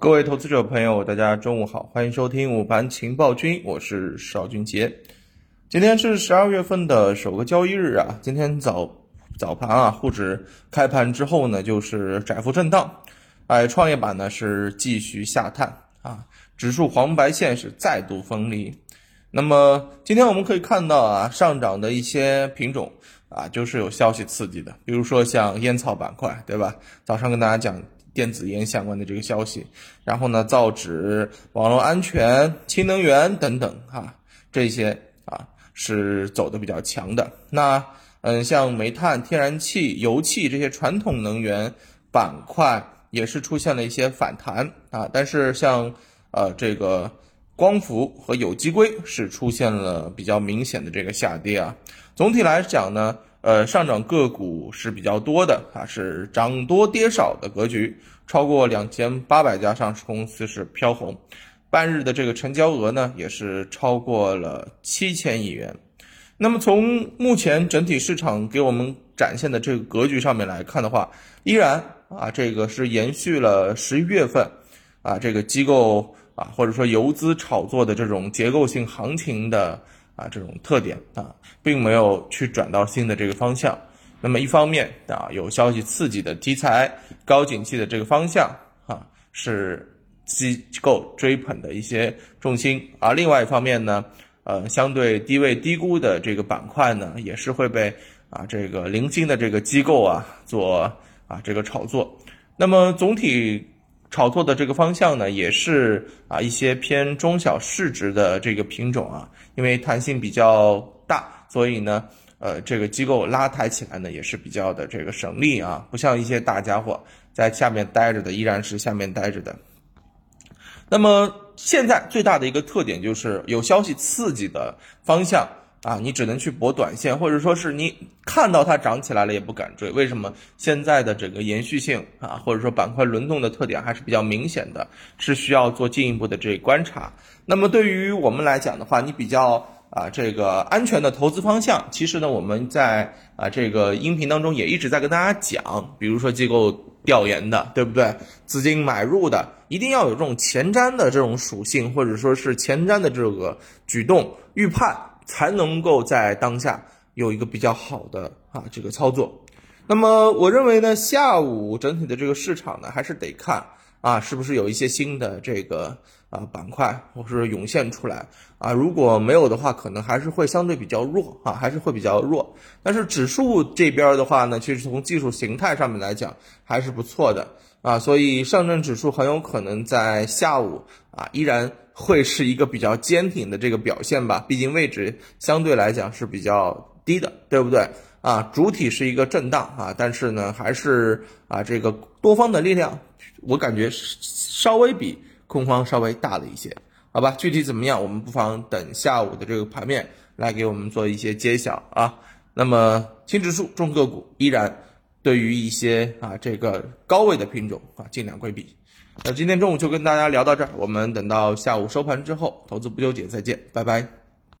各位投资者朋友，大家中午好，欢迎收听午盘情报君，我是邵俊杰。今天是十二月份的首个交易日啊，今天早早盘啊，沪指开盘之后呢，就是窄幅震荡，哎，创业板呢是继续下探啊，指数黄白线是再度分离。那么今天我们可以看到啊，上涨的一些品种啊，就是有消息刺激的，比如说像烟草板块，对吧？早上跟大家讲。电子烟相关的这个消息，然后呢，造纸、网络安全、氢能源等等哈，这些啊是走的比较强的。那嗯，像煤炭、天然气、油气这些传统能源板块也是出现了一些反弹啊，但是像呃这个光伏和有机硅是出现了比较明显的这个下跌啊。总体来讲呢。呃，上涨个股是比较多的啊，是涨多跌少的格局，超过两千八百家上市公司是飘红，半日的这个成交额呢也是超过了七千亿元。那么从目前整体市场给我们展现的这个格局上面来看的话，依然啊，这个是延续了十一月份啊这个机构啊或者说游资炒作的这种结构性行情的。啊，这种特点啊，并没有去转到新的这个方向。那么一方面啊，有消息刺激的题材、高景气的这个方向啊，是机构追捧的一些重心；而另外一方面呢，呃，相对低位低估的这个板块呢，也是会被啊这个零星的这个机构啊做啊这个炒作。那么总体。炒作的这个方向呢，也是啊一些偏中小市值的这个品种啊，因为弹性比较大，所以呢，呃，这个机构拉抬起来呢也是比较的这个省力啊，不像一些大家伙在下面待着的依然是下面待着的。那么现在最大的一个特点就是有消息刺激的方向。啊，你只能去博短线，或者说是你看到它涨起来了也不敢追。为什么？现在的整个延续性啊，或者说板块轮动的特点还是比较明显的，是需要做进一步的这观察。那么对于我们来讲的话，你比较啊这个安全的投资方向，其实呢我们在啊这个音频当中也一直在跟大家讲，比如说机构调研的，对不对？资金买入的，一定要有这种前瞻的这种属性，或者说是前瞻的这个举动预判。才能够在当下有一个比较好的啊这个操作。那么我认为呢，下午整体的这个市场呢，还是得看啊是不是有一些新的这个啊板块或是涌现出来啊。如果没有的话，可能还是会相对比较弱啊，还是会比较弱。但是指数这边的话呢，其实从技术形态上面来讲还是不错的啊，所以上证指数很有可能在下午啊依然。会是一个比较坚挺的这个表现吧，毕竟位置相对来讲是比较低的，对不对啊？主体是一个震荡啊，但是呢，还是啊这个多方的力量，我感觉稍微比空方稍微大了一些，好吧？具体怎么样，我们不妨等下午的这个盘面来给我们做一些揭晓啊。那么轻指数、重个股依然对于一些啊这个高位的品种啊，尽量规避。那今天中午就跟大家聊到这儿，我们等到下午收盘之后，投资不纠结，再见，拜拜。